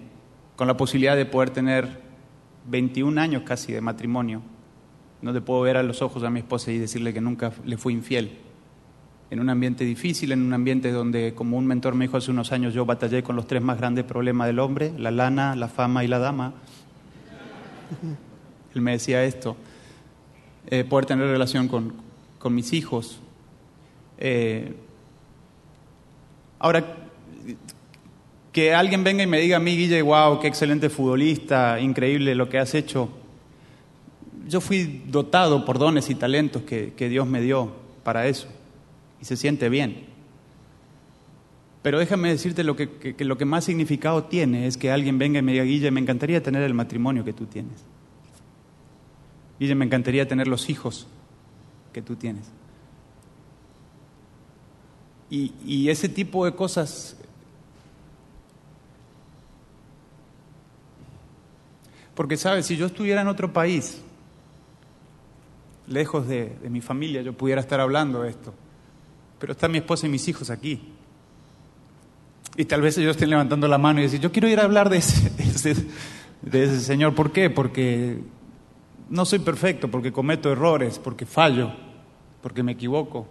con la posibilidad de poder tener 21 años casi de matrimonio, donde puedo ver a los ojos a mi esposa y decirle que nunca le fui infiel. En un ambiente difícil, en un ambiente donde, como un mentor me dijo hace unos años, yo batallé con los tres más grandes problemas del hombre, la lana, la fama y la dama. Él me decía esto, eh, poder tener relación con, con mis hijos. Eh, ahora, que alguien venga y me diga a mí, Guille, wow, qué excelente futbolista, increíble lo que has hecho. Yo fui dotado por dones y talentos que, que Dios me dio para eso y se siente bien. Pero déjame decirte lo que, lo que más significado tiene es que alguien venga y me diga, Guille, me encantaría tener el matrimonio que tú tienes. Guille, me encantaría tener los hijos que tú tienes. Y, y ese tipo de cosas Porque, ¿sabes? Si yo estuviera en otro país, lejos de, de, mi familia, yo pudiera estar hablando de esto. Pero está mi esposa y mis hijos aquí. Y tal vez ellos estén levantando la mano y decir, yo quiero ir a hablar de ese, de ese, de ese Señor. ¿Por qué? Porque no soy perfecto, porque cometo errores, porque fallo, porque me equivoco,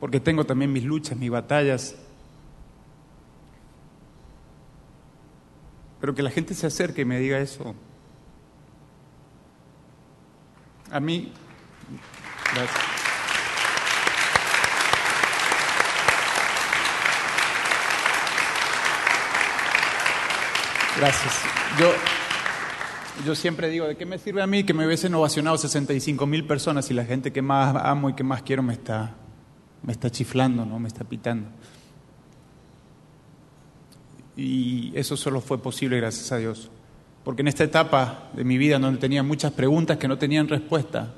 porque tengo también mis luchas, mis batallas. Pero que la gente se acerque y me diga eso. A mí, gracias. Gracias. Yo, yo siempre digo, ¿de qué me sirve a mí que me hubiesen ovacionado 65 mil personas y la gente que más amo y que más quiero me está, me está chiflando, ¿no? me está pitando? Y eso solo fue posible gracias a Dios. Porque en esta etapa de mi vida donde tenía muchas preguntas que no tenían respuesta,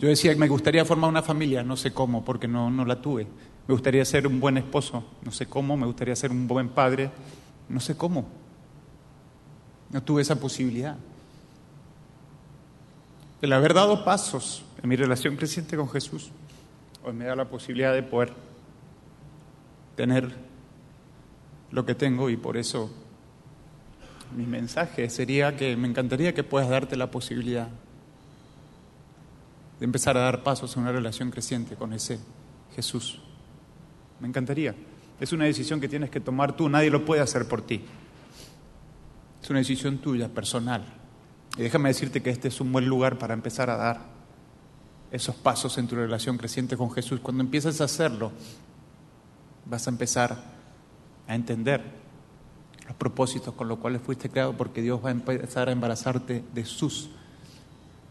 yo decía que me gustaría formar una familia, no sé cómo, porque no, no la tuve. Me gustaría ser un buen esposo, no sé cómo. Me gustaría ser un buen padre, no sé cómo. No tuve esa posibilidad. El haber dado pasos en mi relación creciente con Jesús, hoy me da la posibilidad de poder tener lo que tengo y por eso mi mensaje sería que me encantaría que puedas darte la posibilidad de empezar a dar pasos en una relación creciente con ese Jesús. Me encantaría. Es una decisión que tienes que tomar tú, nadie lo puede hacer por ti. Es una decisión tuya, personal. Y déjame decirte que este es un buen lugar para empezar a dar. esos pasos en tu relación creciente con Jesús. Cuando empieces a hacerlo, vas a empezar a entender los propósitos con los cuales fuiste creado, porque Dios va a empezar a embarazarte de sus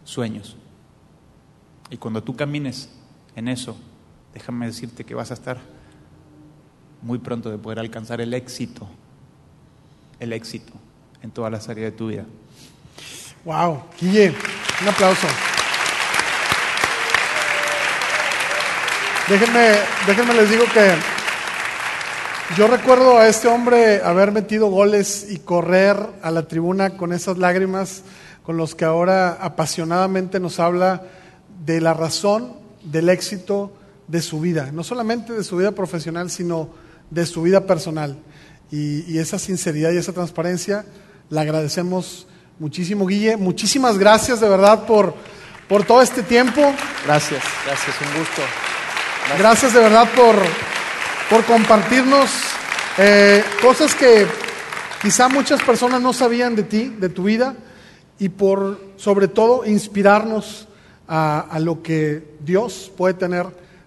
sueños. Y cuando tú camines en eso, déjame decirte que vas a estar muy pronto de poder alcanzar el éxito, el éxito en todas las áreas de tu vida. Wow, Guille, un aplauso. Déjenme, déjenme les digo que yo recuerdo a este hombre haber metido goles y correr a la tribuna con esas lágrimas con los que ahora apasionadamente nos habla de la razón del éxito de su vida, no solamente de su vida profesional, sino de su vida personal. Y, y esa sinceridad y esa transparencia la agradecemos muchísimo, Guille. Muchísimas gracias de verdad por, por todo este tiempo. Gracias, gracias, un gusto. Gracias, de verdad por, por compartirnos eh, cosas que quizá muchas personas no sabían de ti, de tu vida, y por sobre todo inspirarnos a, a lo que Dios puede tener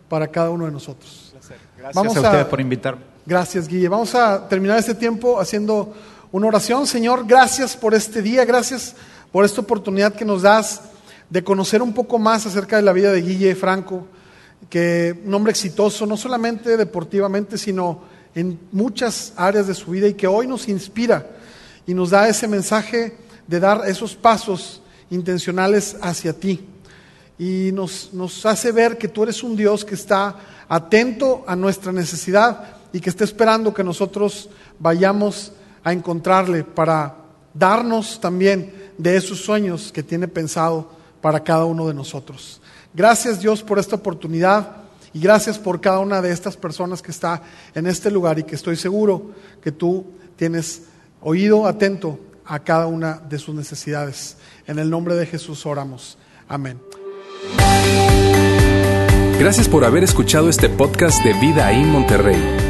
para cada uno de nosotros. Gracias Vamos a a- ustedes por invitarme. Gracias, Guille. Vamos a terminar este tiempo haciendo una oración. Señor, gracias por este día, gracias por esta oportunidad que nos das de conocer un poco más acerca de la vida de Guille Franco, que un hombre exitoso, no solamente deportivamente, sino en muchas áreas de su vida y que hoy nos inspira y nos da ese mensaje de dar esos pasos intencionales hacia ti y nos, nos hace ver que tú eres un Dios que está atento a nuestra necesidad y que está esperando que nosotros vayamos a encontrarle para darnos también de esos sueños que tiene pensado para cada uno de nosotros. Gracias Dios por esta oportunidad y gracias por cada una de estas personas que está en este lugar y que estoy seguro que tú tienes oído atento a cada una de sus necesidades. En el nombre de Jesús oramos. Amén. Gracias por haber escuchado este podcast de Vida en Monterrey.